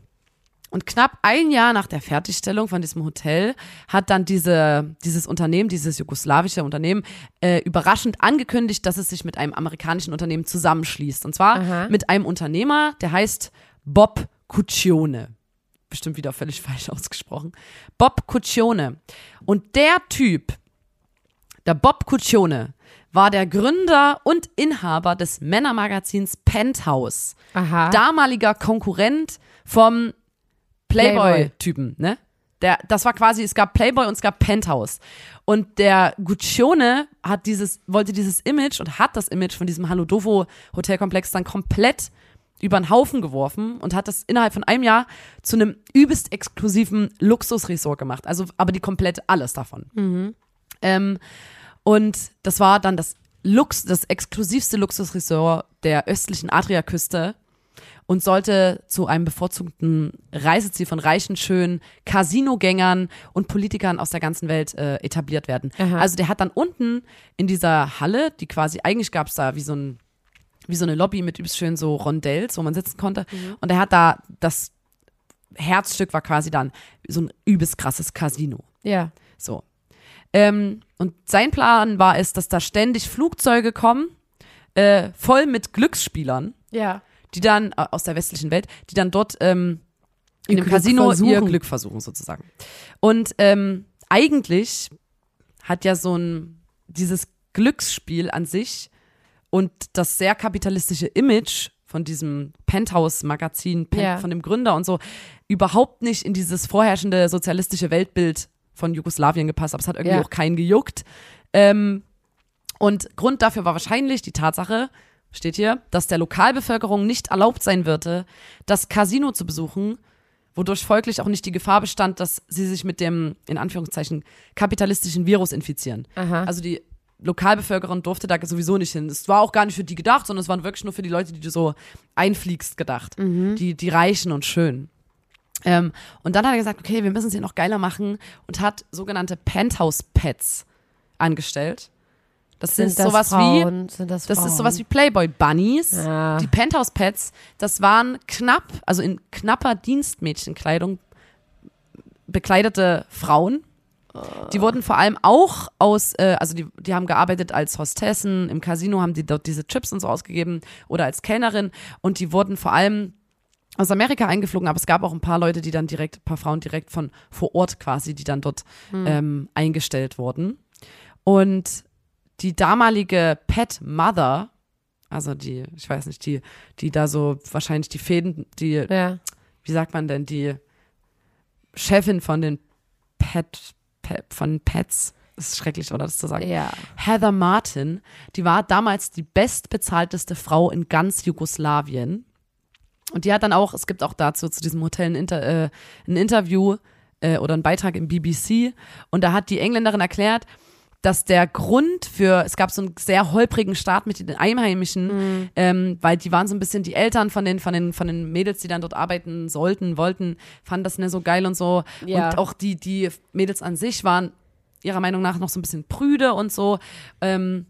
Und knapp ein Jahr nach der Fertigstellung von diesem Hotel hat dann diese, dieses Unternehmen, dieses jugoslawische Unternehmen, äh, überraschend angekündigt, dass es sich mit einem amerikanischen Unternehmen zusammenschließt. Und zwar Aha. mit einem Unternehmer, der heißt Bob Cuccione. Bestimmt wieder völlig <laughs> falsch ausgesprochen. Bob Cuccione. Und der Typ, der Bob Cuccione, war der Gründer und Inhaber des Männermagazins Penthouse Aha. damaliger Konkurrent vom Playboy-Typen, ne? Der, das war quasi, es gab Playboy und es gab Penthouse. Und der Guccione hat dieses, wollte dieses Image und hat das Image von diesem Halodovo Hotelkomplex dann komplett über den Haufen geworfen und hat das innerhalb von einem Jahr zu einem übelst exklusiven Luxusresort gemacht. Also, aber die komplett alles davon. Ähm, und das war dann das Lux, das exklusivste Luxusresort der östlichen Adriaküste und sollte zu einem bevorzugten Reiseziel von reichen, schönen Casinogängern und Politikern aus der ganzen Welt äh, etabliert werden. Aha. Also der hat dann unten in dieser Halle, die quasi, eigentlich gab es da wie so ein wie so eine Lobby mit übelst schön so Rondells, wo man sitzen konnte. Und er hat da, das Herzstück war quasi dann so ein übelst krasses Casino. Ja. So. Ähm, und sein Plan war es, dass da ständig Flugzeuge kommen, äh, voll mit Glücksspielern, Ja. Die dann äh, aus der westlichen Welt, die dann dort ähm, in Ihr dem Glück Casino ihr versuchen. Glück versuchen sozusagen. Und ähm, eigentlich hat ja so ein dieses Glücksspiel an sich und das sehr kapitalistische Image von diesem Penthouse-Magazin, Pen Ja. von dem Gründer und so, überhaupt nicht in dieses vorherrschende sozialistische Weltbild von Jugoslawien gepasst, aber es hat irgendwie Ja. auch keinen gejuckt. Ähm, und Grund dafür war wahrscheinlich die Tatsache, steht hier, dass der Lokalbevölkerung nicht erlaubt sein würde, das Casino zu besuchen, wodurch folglich auch nicht die Gefahr bestand, dass sie sich mit dem, in Anführungszeichen, kapitalistischen Virus infizieren. Aha. Also die Lokalbevölkerung durfte da sowieso nicht hin. Es war auch gar nicht für die gedacht, sondern es waren wirklich nur für die Leute, die du so einfliegst, gedacht. Die, die Reichen und Schönen. Ähm, und dann hat er gesagt, okay, wir müssen es hier noch geiler machen und hat sogenannte Penthouse-Pets angestellt. Das sind, Sind das sowas wie Frauen? Sind das, das ist sowas wie Playboy Bunnies. Ja. Die Penthouse Pets, das waren knapp, also in knapper Dienstmädchenkleidung bekleidete Frauen. Die wurden vor allem auch aus, äh, also die, die haben gearbeitet als Hostessen, im Casino haben die dort diese Chips und so ausgegeben oder als Kellnerin und die wurden vor allem aus Amerika eingeflogen, aber es gab auch ein paar Leute, die dann direkt, ein paar Frauen direkt von vor Ort quasi, die dann dort ähm, eingestellt wurden. Und die damalige Pet Mother, also die, ich weiß nicht, die, die da so wahrscheinlich die Fäden, die, Ja. wie sagt man denn, die Chefin von den Pet, Pet von Pets, das ist schrecklich, oder das zu sagen. Ja. Heather Martin, die war damals die bestbezahlteste Frau in ganz Jugoslawien. Und die hat dann auch, es gibt auch dazu zu diesem Hotel ein, Inter, äh, ein Interview äh, oder einen Beitrag im BBC. Und da hat die Engländerin erklärt, dass der Grund für, es gab so einen sehr holprigen Start mit den Einheimischen, ähm, weil die waren so ein bisschen die Eltern von den, von den, von den Mädels, die dann dort arbeiten sollten, wollten, fanden das nicht so geil und so. Ja. Und auch die, die Mädels an sich waren ihrer Meinung nach noch so ein bisschen prüde und so. Ähm,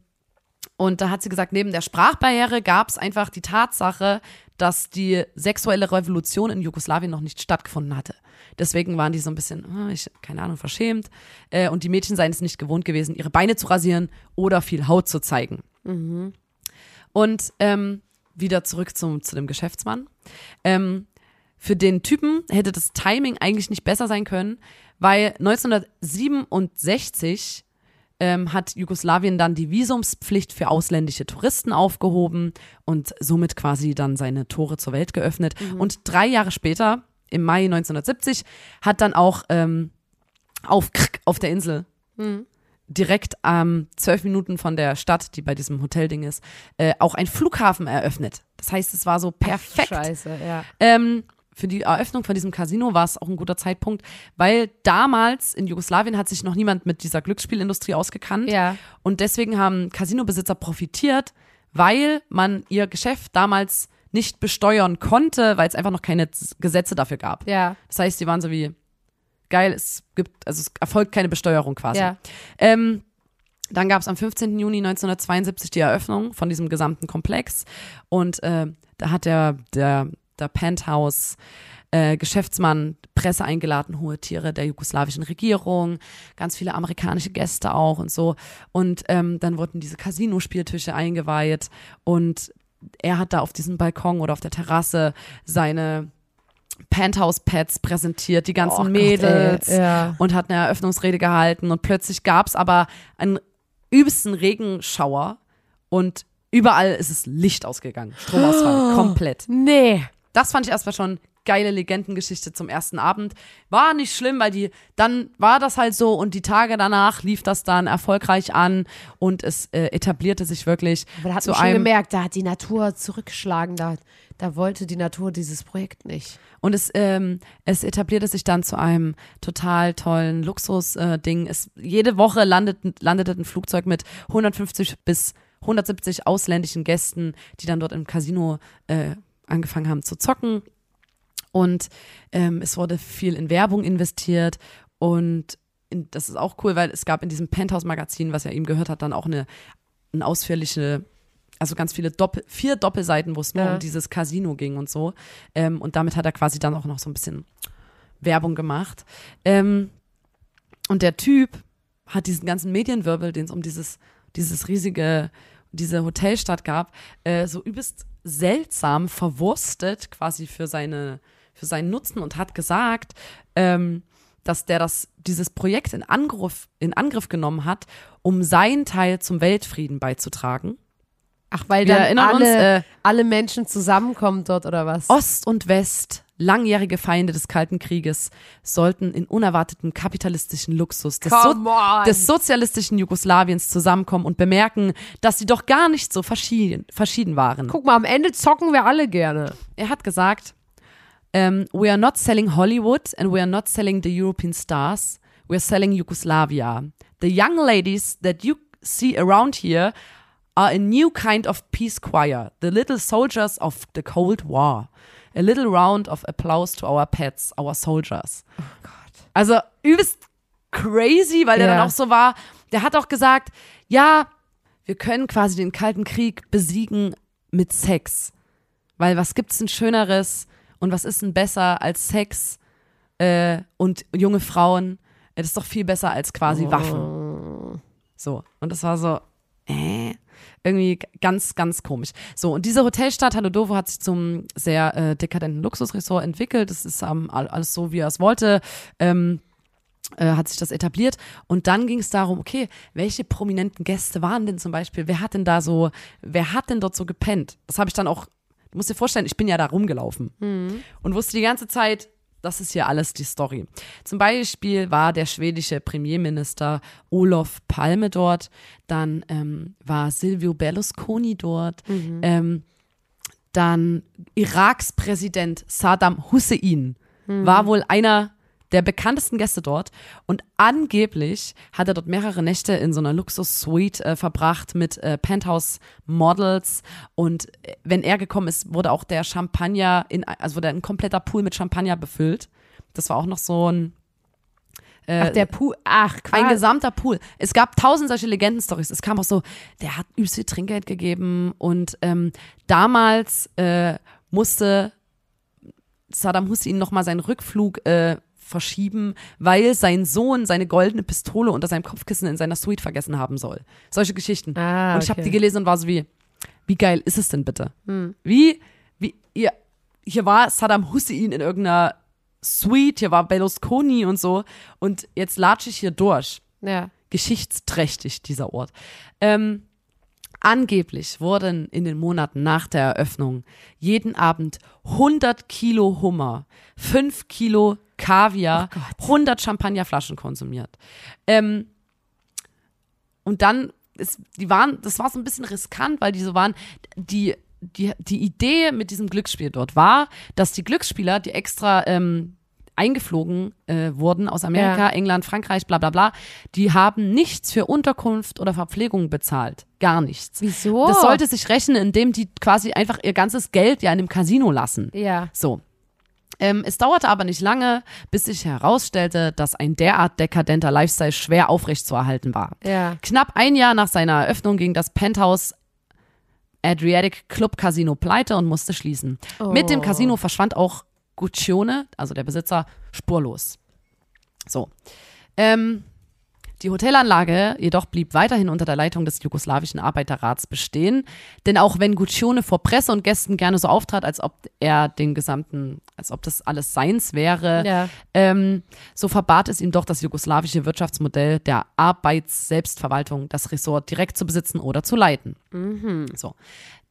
und da hat sie gesagt, neben der Sprachbarriere gab es einfach die Tatsache, dass die sexuelle Revolution in Jugoslawien noch nicht stattgefunden hatte. Deswegen waren die so ein bisschen, ah, ich, keine Ahnung, verschämt. Äh, und die Mädchen seien es nicht gewohnt gewesen, ihre Beine zu rasieren oder viel Haut zu zeigen. Und ähm, wieder zurück zum, zu dem Geschäftsmann. Ähm, für den Typen hätte das Timing eigentlich nicht besser sein können, weil 1967 ähm, hat Jugoslawien dann die Visumspflicht für ausländische Touristen aufgehoben und somit quasi dann seine Tore zur Welt geöffnet. Und drei Jahre später, im Mai 1970, hat dann auch ähm, auf, auf der Insel direkt ähm, zwölf Minuten von der Stadt, die bei diesem Hotelding ist, äh, auch ein Flughafen eröffnet. Das heißt, es war so perfekt. Scheiße, ja. Ähm, für die Eröffnung von diesem Casino war es auch ein guter Zeitpunkt, weil damals in Jugoslawien hat sich noch niemand mit dieser Glücksspielindustrie ausgekannt. Ja. Und deswegen haben Casinobesitzer profitiert, weil man ihr Geschäft damals nicht besteuern konnte, weil es einfach noch keine Gesetze dafür gab. Ja. Das heißt, die waren so wie, geil, es gibt, also es erfolgt keine Besteuerung quasi. Ja. Ähm, dann gab es am 15. Juni 1972 die Eröffnung von diesem gesamten Komplex und äh, da hat der, der, der Penthouse äh, Geschäftsmann Presse eingeladen, hohe Tiere der jugoslawischen Regierung, ganz viele amerikanische Gäste auch und so. Und ähm, dann wurden diese Casino-Spieltische eingeweiht und er hat da auf diesem Balkon oder auf der Terrasse seine Penthouse-Pets präsentiert, die ganzen Oh Gott, Mädels ey, ja. und hat eine Eröffnungsrede gehalten und plötzlich gab es aber einen übelsten Regenschauer und überall ist es Licht ausgegangen. Stromausfall, komplett. Nee. Das fand ich erstmal schon geile Legendengeschichte zum ersten Abend. War nicht schlimm, weil die, dann war das halt so und die Tage danach lief das dann erfolgreich an und es äh, etablierte sich wirklich Aber da hat zu man schon gemerkt, da hat die Natur zurückgeschlagen. Da, da wollte die Natur dieses Projekt nicht. Und es, ähm, es etablierte sich dann zu einem total tollen Luxus-Ding. es, jede Woche landet, landete ein Flugzeug mit 150 bis 170 ausländischen Gästen, die dann dort im Casino äh, angefangen haben zu zocken. Und ähm, es wurde viel in Werbung investiert und in, das ist auch cool, weil es gab in diesem Penthouse-Magazin, was er ihm gehört hat, dann auch eine, eine ausführliche, also ganz viele Doppel, vier Doppelseiten, wo es nur Ja. um dieses Casino ging und so. Ähm, und damit hat er quasi dann auch noch so ein bisschen Werbung gemacht. Ähm, und der Typ hat diesen ganzen Medienwirbel, den es um dieses, dieses riesige, diese Hotelstadt gab, äh, so übelst seltsam verwurstet quasi für seine, für seinen Nutzen und hat gesagt, ähm, dass der das, dieses Projekt in Angriff, in Angriff genommen hat, um seinen Teil zum Weltfrieden beizutragen. Ach, weil Wir dann alle, uns, äh, alle Menschen zusammenkommen dort oder was? Ost und West, langjährige Feinde des Kalten Krieges, sollten in unerwarteten kapitalistischen Luxus des, so des sozialistischen Jugoslawiens zusammenkommen und bemerken, dass sie doch gar nicht so verschieden, verschieden waren. Guck mal, am Ende zocken wir alle gerne. Er hat gesagt, ähm, we are not selling Hollywood and we are not selling the European stars. We are selling Yugoslavia. The young ladies that you see around here are a new kind of peace choir, the little soldiers of the Cold War. A little round of applause to our pets, our soldiers. Oh Gott. Also übelst crazy, weil der Ja. dann auch so war. Der hat auch gesagt, ja, wir können quasi den Kalten Krieg besiegen mit Sex. Weil was gibt's denn Schöneres und was ist denn besser als Sex äh, und junge Frauen? Ja, Das ist doch viel besser als quasi Oh. Waffen. So. Und das war so, äh, irgendwie ganz, ganz komisch. So, und diese Hotelstadt Hadodovo hat sich zum sehr äh, dekadenten Luxusresort entwickelt. Das ist ähm, all- alles so, wie er es wollte. Ähm, äh, hat sich das etabliert. Und dann ging es darum, okay, welche prominenten Gäste waren denn zum Beispiel? Wer hat denn da so, wer hat denn dort so gepennt? Das habe ich dann auch, du musst dir vorstellen, ich bin ja da rumgelaufen und wusste die ganze Zeit, das ist hier alles die Story. Zum Beispiel war der schwedische Premierminister Olof Palme dort, dann ähm, war Silvio Berlusconi dort, ähm, dann Iraks Präsident Saddam Hussein war wohl einer der bekanntesten Gäste dort und angeblich hat er dort mehrere Nächte in so einer Luxus-Suite äh, verbracht mit äh, Penthouse-Models und äh, wenn er gekommen ist, wurde auch der Champagner, in, also wurde ein kompletter Pool mit Champagner befüllt. Das war auch noch so ein Ach, der Pool. Ach, ein Quatsch. gesamter Pool. Es gab tausend solche Legendenstories. Es kam auch so, der hat übelst viel Trinkgeld gegeben und ähm, damals äh, musste Saddam Hussein nochmal seinen Rückflug äh, verschieben, weil sein Sohn seine goldene Pistole unter seinem Kopfkissen in seiner Suite vergessen haben soll. Solche Geschichten. Ah, und ich habe okay. die gelesen und war so wie, wie geil ist es denn bitte? Wie, wie, ihr, hier war Saddam Hussein in irgendeiner Suite, hier war Berlusconi und so und jetzt latsche ich hier durch Ja. geschichtsträchtig, dieser Ort. Ähm, angeblich wurden in den Monaten nach der Eröffnung jeden Abend 100 Kilo Hummer, 5 Kilo Kaviar, 100 Champagnerflaschen konsumiert. Ähm, und dann, ist, die waren, das war so ein bisschen riskant, weil die so waren, die, die, die Idee mit diesem Glücksspiel dort war, dass die Glücksspieler, die extra ähm, eingeflogen äh, wurden aus Amerika, Ja. England, Frankreich, bla bla bla, die haben nichts für Unterkunft oder Verpflegung bezahlt. Gar nichts. Wieso? Das sollte sich rechnen, indem die quasi einfach ihr ganzes Geld ja in dem Casino lassen. Ja. So. Ähm, es dauerte aber nicht lange, bis sich herausstellte, dass ein derart dekadenter Lifestyle schwer aufrechtzuerhalten war. Ja. Knapp ein Jahr nach seiner Eröffnung ging das Penthouse Adriatic Club Casino pleite und musste schließen. Mit dem Casino verschwand auch Guccione, also der Besitzer, spurlos. So. Ähm, die Hotelanlage jedoch blieb weiterhin unter der Leitung des jugoslawischen Arbeiterrats bestehen, denn auch wenn Guccione vor Presse und Gästen gerne so auftrat, als ob er den gesamten, als ob das alles seins wäre, Ja. ähm, so verbat es ihm doch das jugoslawische Wirtschaftsmodell der Arbeitsselbstverwaltung, das Ressort direkt zu besitzen oder zu leiten. So.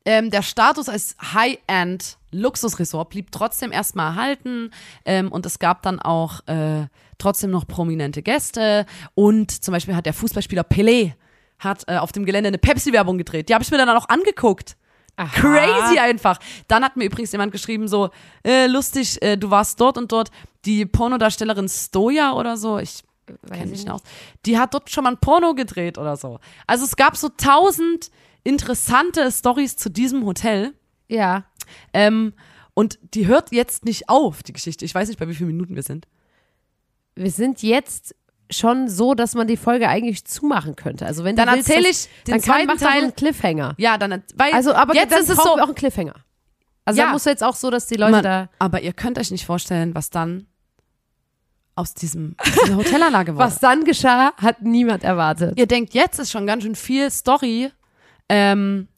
Ähm, der Status als High-End Luxusresort blieb trotzdem erstmal erhalten ähm, und es gab dann auch äh, trotzdem noch prominente Gäste und zum Beispiel hat der Fußballspieler Pelé hat äh, auf dem Gelände eine Pepsi-Werbung gedreht. Die habe ich mir dann auch angeguckt. Aha. Crazy einfach. Dann hat mir übrigens jemand geschrieben, so, äh, lustig, äh, du warst dort und dort. Die Pornodarstellerin Stoja oder so, ich kenne ich mich nicht aus, die hat dort schon mal ein Porno gedreht oder so. Also es gab so tausend interessante Stories zu diesem Hotel. Ja. Ähm, und die hört jetzt nicht auf, die Geschichte. Ich weiß nicht, bei wie vielen Minuten wir sind. Wir sind jetzt schon so, dass man die Folge eigentlich zumachen könnte. Also wenn Dann erzähle ich den dann kann, zweiten so Teil. einen Cliffhanger. Ja, dann, weil Also, aber jetzt ist es so. auch einen Cliffhanger. Also Ja. da musst du jetzt auch so, dass die Leute Man, da. aber ihr könnt euch nicht vorstellen, was dann aus, diesem, aus dieser Hotelanlage <laughs> wurde. Was dann geschah, hat niemand erwartet. Ihr denkt, jetzt ist schon ganz schön viel Story, ähm,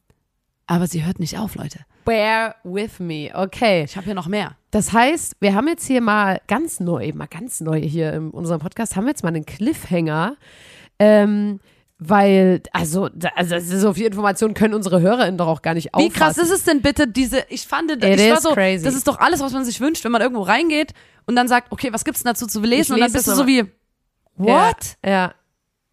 aber sie hört nicht auf, Leute. Bear with me. Okay. Ich habe hier noch mehr. Das heißt, wir haben jetzt hier mal ganz neu, mal ganz neu hier in unserem Podcast, haben wir jetzt mal einen Cliffhanger. Ähm, weil, also, also so viel Informationen können unsere HörerInnen doch auch gar nicht Wie krass auffassen. ist es denn bitte, diese, ich fand, It ich war so, crazy. das ist doch alles, was man sich wünscht, wenn man irgendwo reingeht und dann sagt, okay, was gibt's denn dazu zu lesen? Ich und dann bist du so wie, what? Ja, ja.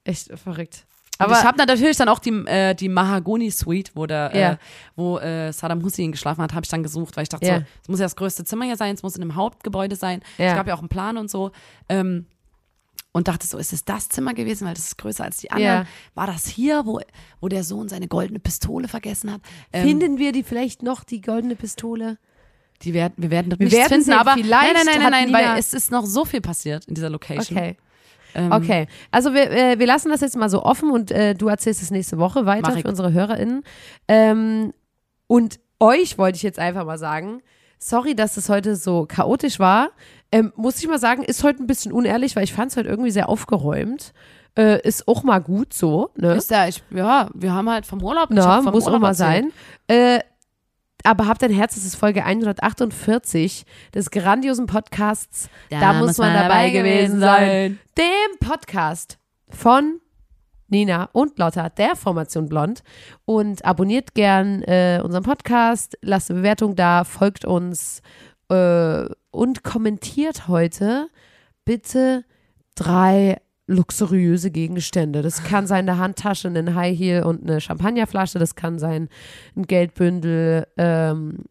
echt verrückt. Aber ich habe natürlich dann auch die, äh, die Mahagoni Suite, wo der, Ja. äh, wo äh, Saddam Hussein geschlafen hat, habe ich dann gesucht, weil ich dachte, Ja. so, es muss ja das größte Zimmer hier sein, es muss in einem Hauptgebäude sein. Ja. Es gab ja auch einen Plan und so. Ähm, und dachte so, ist es das Zimmer gewesen, weil das ist größer als die anderen? Ja. War das hier, wo, wo der Sohn seine goldene Pistole vergessen hat? Ähm, finden wir die vielleicht noch, die goldene Pistole? die werden, wir werden dort Wir nichts werden finden, aber vielleicht nein, nein, nein, nein, nein, weil es ist noch so viel passiert in dieser Location. Okay. Ähm, Okay, also wir, äh, wir lassen das jetzt mal so offen und äh, du erzählst es nächste Woche weiter für unsere HörerInnen. Ähm, und euch wollte ich jetzt einfach mal sagen, sorry, dass es heute so chaotisch war. Ähm, muss ich mal sagen, ist heute ein bisschen unehrlich, weil ich fand es heute irgendwie sehr aufgeräumt. Äh, ist auch mal gut so, ne? Ist ja, ich, ja, wir haben halt vom Urlaub. Na, vom muss auch Urlaub mal erzählt. sein. Äh, aber habt ein Herz, das ist Folge 148 des grandiosen Podcasts. Da, muss man dabei gewesen sein. Dem Podcast von Nina und Lotta, der Formation Blond. Und abonniert gern äh, unseren Podcast, lasst eine Bewertung da, folgt uns äh, und kommentiert heute bitte drei luxuriöse Gegenstände. Das kann sein eine Handtasche, ein High Heel und eine Champagnerflasche. Das kann sein ein Geldbündel, ähm,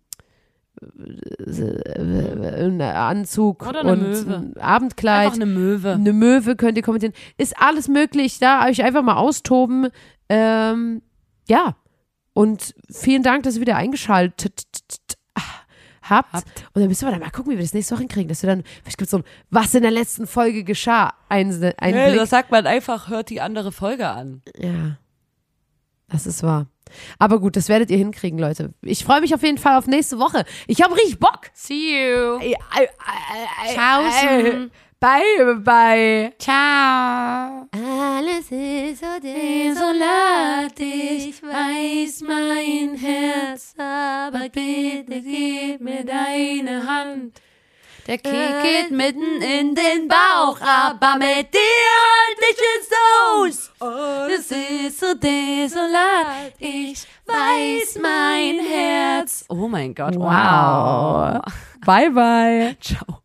äh, ein Anzug Oder eine und Möwe. ein Abendkleid. Einfach eine Möwe. Eine Möwe könnt ihr kommentieren. Ist alles möglich, da euch einfach mal austoben. Ähm, ja. Und vielen Dank, dass ihr wieder eingeschaltet habt. Habt. Und dann müssen wir dann mal gucken, wie wir das nächste Woche hinkriegen. Dass wir dann, vielleicht gibt es so ein, was in der letzten Folge geschah. Ein, ein Nee, Blick. das sagt man einfach, hört die andere Folge an. Ja. Das ist wahr. Aber gut, das werdet ihr hinkriegen, Leute. Ich freue mich auf jeden Fall auf nächste Woche. Ich habe richtig Bock. See you. Ciao. Bye, bye. Ciao. Alles ist so desolat, ich weiß mein Herz, aber bitte gib mir deine Hand. Der Kick geht mitten in den Bauch, aber mit dir halt ich es aus. Es ist so desolat, ich weiß mein Herz. Oh mein Gott, Wow. Bye, bye. Ciao.